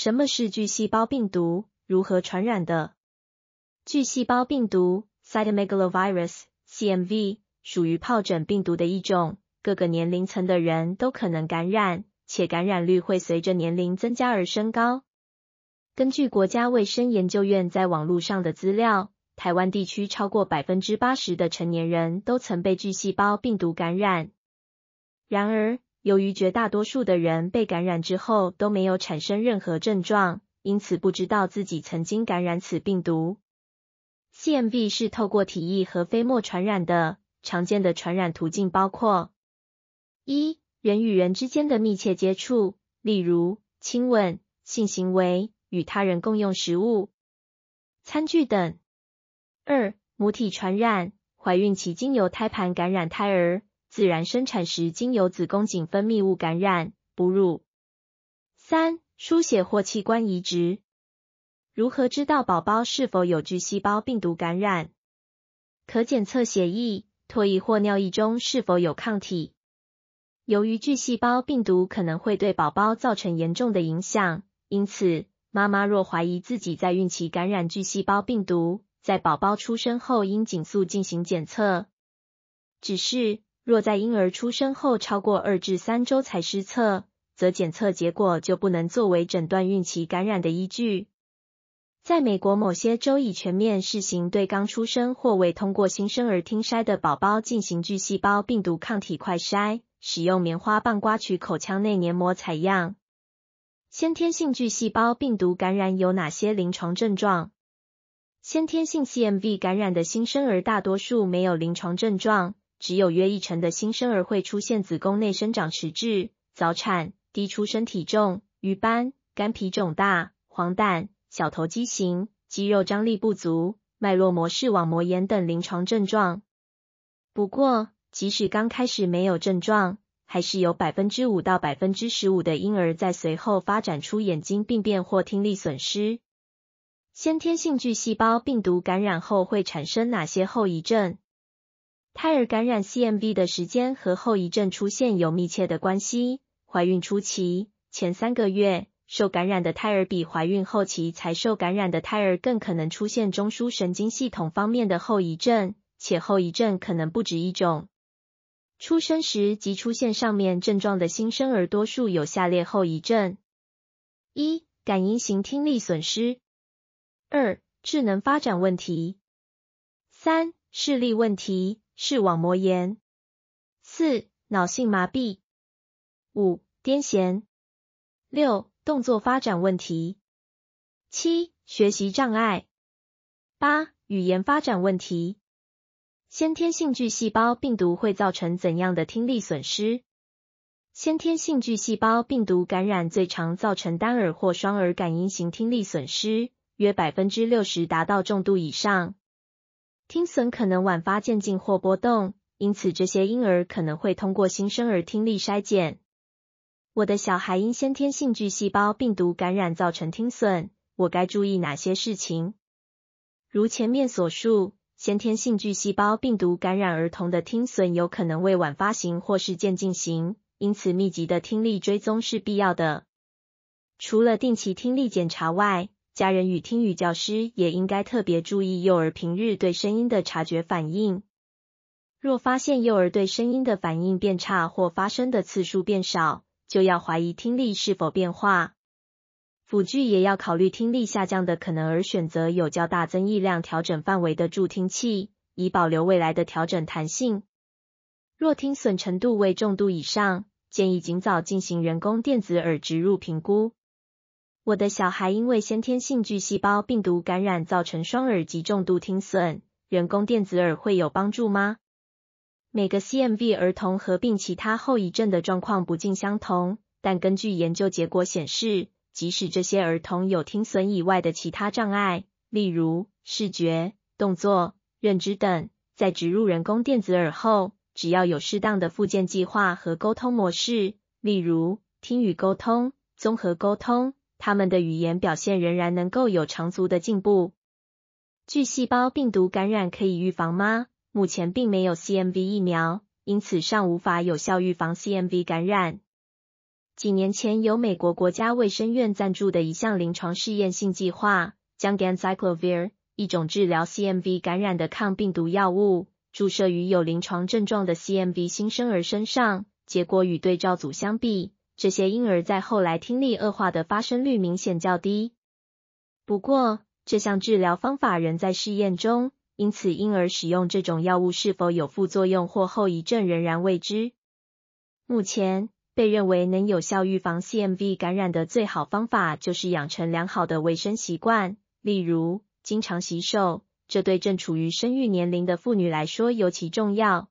什么是巨细胞病毒？如何传染的？巨细胞病毒 （Cytomegalovirus，CMV） 属于疱疹病毒的一种，各个年龄层的人都可能感染，且感染率会随着年龄增加而升高。根据国家卫生研究院在网络上的资料，台湾地区超过百分之八十的成年人都曾被巨细胞病毒感染。然而，由于绝大多数的人被感染之后都没有产生任何症状，因此不知道自己曾经感染此病毒。CMV 是透过体液和飞沫传染的，常见的传染途径包括：一、人与人之间的密切接触，例如亲吻、性行为。与他人共用食物、餐具等。二、母体传染，怀孕期经由胎盘感染胎儿，自然生产时经由子宫颈分泌物感染哺乳。三、输血或器官移植。如何知道宝宝是否有巨细胞病毒感染？可检测血液、唾液或尿液中是否有抗体。由于巨细胞病毒可能会对宝宝造成严重的影响，因此。妈妈若怀疑自己在孕期感染巨细胞病毒，在宝宝出生后应紧速进行检测。只是若在婴儿出生后超过二至三周才施测，则检测结果就不能作为诊断孕期感染的依据。在美国某些州已全面试行对刚出生或未通过新生儿听筛的宝宝进行巨细胞病毒抗体快筛，使用棉花棒刮取口腔内黏膜采样。先天性巨细胞病毒感染有哪些临床症状？先天性 CMV 感染的新生儿大多数没有临床症状，只有约一成的新生儿会出现子宫内生长迟滞、早产、低出生体重、瘀斑、肝皮肿大、黄疸、小头畸形、肌肉张力不足、脉络膜视网膜炎等临床症状。不过，即使刚开始没有症状，还是有百分之五到百分之十五的婴儿在随后发展出眼睛病变或听力损失。先天性巨细胞病毒感染后会产生哪些后遗症？胎儿感染 CMV 的时间和后遗症出现有密切的关系。怀孕初期前三个月受感染的胎儿比怀孕后期才受感染的胎儿更可能出现中枢神经系统方面的后遗症，且后遗症可能不止一种。出生时即出现上面症状的新生儿，多数有下列后遗症：一、感应型听力损失；二、智能发展问题；三、视力问题，视网膜炎；四、脑性麻痹；五、癫痫；六、动作发展问题；七、学习障碍；八、语言发展问题。先天性巨细胞病毒会造成怎样的听力损失？先天性巨细胞病毒感染最常造成单耳或双耳感应型听力损失，约百分之六十达到重度以上。听损可能晚发渐进或波动，因此这些婴儿可能会通过新生儿听力筛检。我的小孩因先天性巨细胞病毒感染造成听损，我该注意哪些事情？如前面所述。先天性巨细胞病毒感染儿童的听损有可能为晚发型或是渐进型，因此密集的听力追踪是必要的。除了定期听力检查外，家人与听语教师也应该特别注意幼儿平日对声音的察觉反应。若发现幼儿对声音的反应变差或发声的次数变少，就要怀疑听力是否变化。辅具也要考虑听力下降的可能，而选择有较大增益量调整范围的助听器，以保留未来的调整弹性。若听损程度为重度以上，建议尽早进行人工电子耳植入评估。我的小孩因为先天性巨细胞病毒感染造成双耳及重度听损，人工电子耳会有帮助吗？每个 CMV 儿童合并其他后遗症的状况不尽相同，但根据研究结果显示。即使这些儿童有听损以外的其他障碍，例如视觉、动作、认知等，在植入人工电子耳后，只要有适当的附件计划和沟通模式，例如听语沟通、综合沟通，他们的语言表现仍然能够有长足的进步。巨细胞病毒感染可以预防吗？目前并没有 CMV 疫苗，因此尚无法有效预防 CMV 感染。几年前，由美国国家卫生院赞助的一项临床试验性计划，将 Ganciclovir 一种治疗 CMV 感染的抗病毒药物，注射于有临床症状的 CMV 新生儿身上。结果与对照组相比，这些婴儿在后来听力恶化的发生率明显较低。不过，这项治疗方法仍在试验中，因此婴儿使用这种药物是否有副作用或后遗症仍然未知。目前。被认为能有效预防 CMV 感染的最好方法，就是养成良好的卫生习惯，例如经常洗手。这对正处于生育年龄的妇女来说尤其重要。